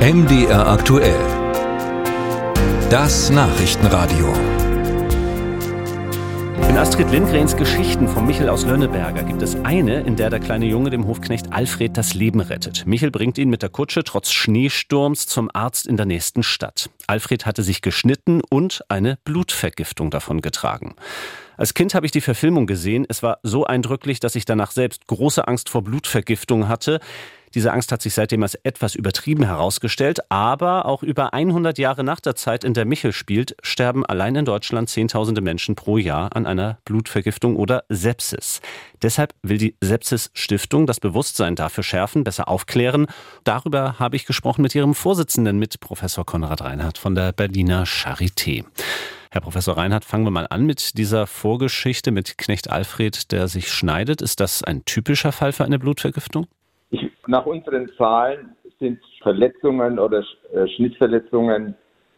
MDR aktuell. Das Nachrichtenradio. In Astrid Lindgrens Geschichten von Michel aus Lönneberger gibt es eine, in der der kleine Junge dem Hofknecht Alfred das Leben rettet. Michel bringt ihn mit der Kutsche trotz Schneesturms zum Arzt in der nächsten Stadt. Alfred hatte sich geschnitten und eine Blutvergiftung davon getragen. Als Kind habe ich die Verfilmung gesehen. Es war so eindrücklich, dass ich danach selbst große Angst vor Blutvergiftung hatte. Diese Angst hat sich seitdem als etwas übertrieben herausgestellt, aber auch über 100 Jahre nach der Zeit, in der Michel spielt, sterben allein in Deutschland Zehntausende Menschen pro Jahr an einer Blutvergiftung oder Sepsis. Deshalb will die Sepsis Stiftung das Bewusstsein dafür schärfen, besser aufklären. Darüber habe ich gesprochen mit ihrem Vorsitzenden, mit Professor Konrad Reinhardt von der Berliner Charité. Herr Professor Reinhardt, fangen wir mal an mit dieser Vorgeschichte mit Knecht Alfred, der sich schneidet. Ist das ein typischer Fall für eine Blutvergiftung? Ich, nach unseren Zahlen sind Verletzungen oder äh, Schnittverletzungen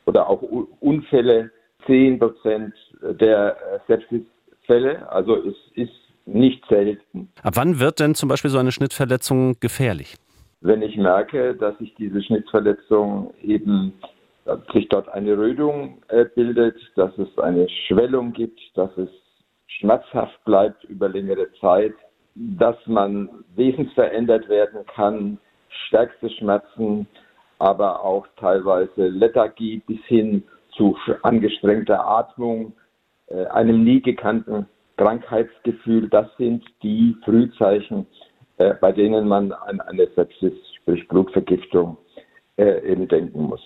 oder auch Unfälle 10 Prozent der äh, Sepsisfälle. Also es ist nicht selten. Ab wann wird denn zum Beispiel so eine Schnittverletzung gefährlich? Wenn ich merke, dass sich diese Schnittverletzung eben dass sich dort eine Rötung äh, bildet, dass es eine Schwellung gibt, dass es schmerzhaft bleibt über längere Zeit, dass man wesensverändert werden kann, stärkste Schmerzen, aber auch teilweise Lethargie bis hin zu angestrengter Atmung, äh, einem nie gekannten Krankheitsgefühl. Das sind die Frühzeichen, äh, bei denen man an eine Sepsis, sprich Blutvergiftung, äh, eben denken muss.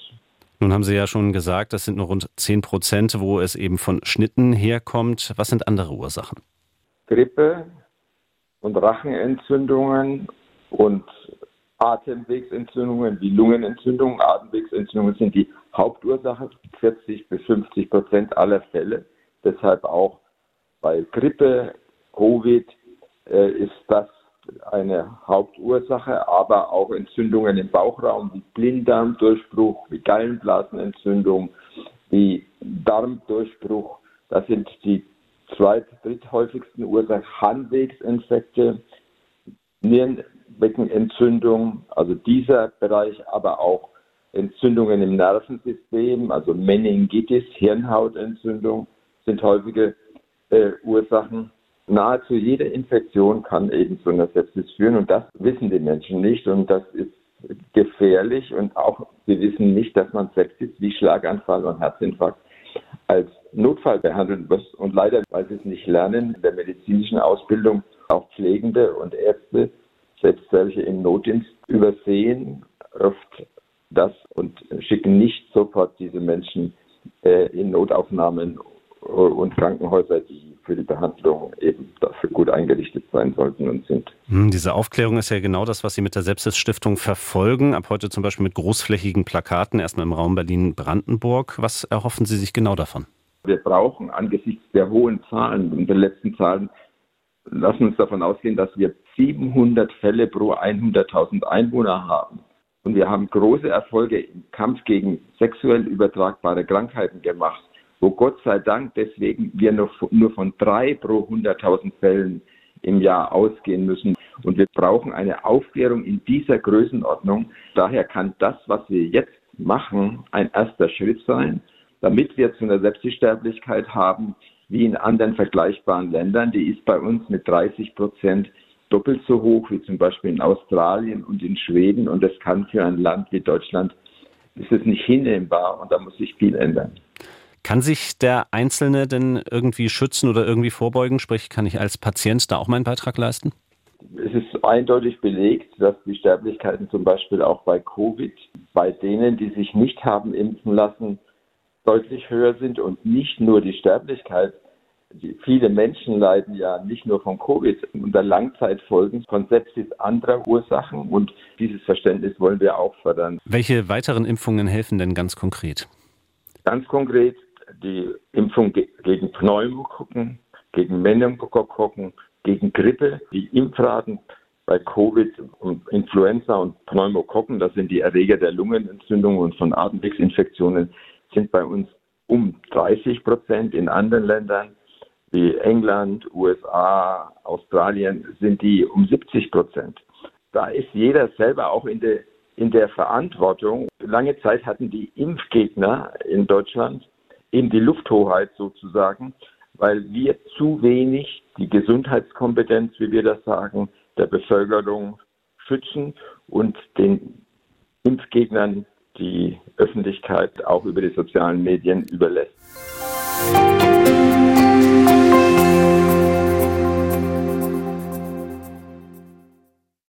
Nun haben Sie ja schon gesagt, das sind nur rund 10 Prozent, wo es eben von Schnitten herkommt. Was sind andere Ursachen? Grippe, und Rachenentzündungen und Atemwegsentzündungen wie Lungenentzündungen, Atemwegsentzündungen sind die Hauptursache, 40 bis 50 Prozent aller Fälle. Deshalb auch bei Grippe, Covid äh, ist das eine Hauptursache, aber auch Entzündungen im Bauchraum wie Blinddarmdurchbruch, wie Gallenblasenentzündung, wie Darmdurchbruch. Das sind die zweit-, dritthäufigsten Ursache Harnwegsinfekte, Nierenbeckenentzündung, also dieser Bereich, aber auch Entzündungen im Nervensystem, also Meningitis, Hirnhautentzündung sind häufige äh, Ursachen. Nahezu jede Infektion kann eben zu einer Sepsis führen und das wissen die Menschen nicht und das ist gefährlich und auch sie wissen nicht, dass man Sepsis wie Schlaganfall und Herzinfarkt als Notfall behandeln muss. Und leider, weil sie es nicht lernen, in der medizinischen Ausbildung auch Pflegende und Ärzte, selbst welche im Notdienst, übersehen oft das und schicken nicht sofort diese Menschen äh, in Notaufnahmen und Krankenhäuser, die für die Behandlung eben dafür gut eingerichtet sein sollten und sind. Hm, diese Aufklärung ist ja genau das, was Sie mit der Sepsis-Stiftung verfolgen. Ab heute zum Beispiel mit großflächigen Plakaten, erstmal im Raum Berlin-Brandenburg. Was erhoffen Sie sich genau davon? Wir brauchen angesichts der hohen Zahlen und der letzten Zahlen, lassen uns davon ausgehen, dass wir 700 Fälle pro 100.000 Einwohner haben. Und wir haben große Erfolge im Kampf gegen sexuell übertragbare Krankheiten gemacht, wo Gott sei Dank deswegen wir nur, von drei pro 100.000 Fällen im Jahr ausgehen müssen. Und wir brauchen eine Aufklärung in dieser Größenordnung. Daher kann das, was wir jetzt machen, ein erster Schritt sein damit wir zu einer Selbststerblichkeit haben wie in anderen vergleichbaren Ländern. Die ist bei uns mit 30 Prozent doppelt so hoch wie zum Beispiel in Australien und in Schweden. Und das kann für ein Land wie Deutschland, ist es nicht hinnehmbar und da muss sich viel ändern. Kann sich der Einzelne denn irgendwie schützen oder irgendwie vorbeugen? Sprich, kann ich als Patient da auch meinen Beitrag leisten? Es ist eindeutig belegt, dass die Sterblichkeiten zum Beispiel auch bei Covid, bei denen, die sich nicht haben impfen lassen, deutlich höher sind und nicht nur die Sterblichkeit. Die, viele Menschen leiden ja nicht nur von Covid unter Langzeitfolgen von Sepsis anderer Ursachen und dieses Verständnis wollen wir auch fördern. Welche weiteren Impfungen helfen denn ganz konkret? Ganz konkret die Impfung gegen Pneumokokken, gegen Meningokokken, gegen Grippe. Die Impfraten bei Covid und Influenza und Pneumokokken, das sind die Erreger der Lungenentzündung und von Atemwegsinfektionen, sind bei uns um 30 Prozent. In anderen Ländern wie England, USA, Australien sind die um 70 Prozent. Da ist jeder selber auch in der in der Verantwortung. Lange Zeit hatten die Impfgegner in Deutschland eben die Lufthoheit sozusagen, weil wir zu wenig die Gesundheitskompetenz, wie wir das sagen, der Bevölkerung schützen und den Impfgegnern die Öffentlichkeit auch über die sozialen Medien überlässt.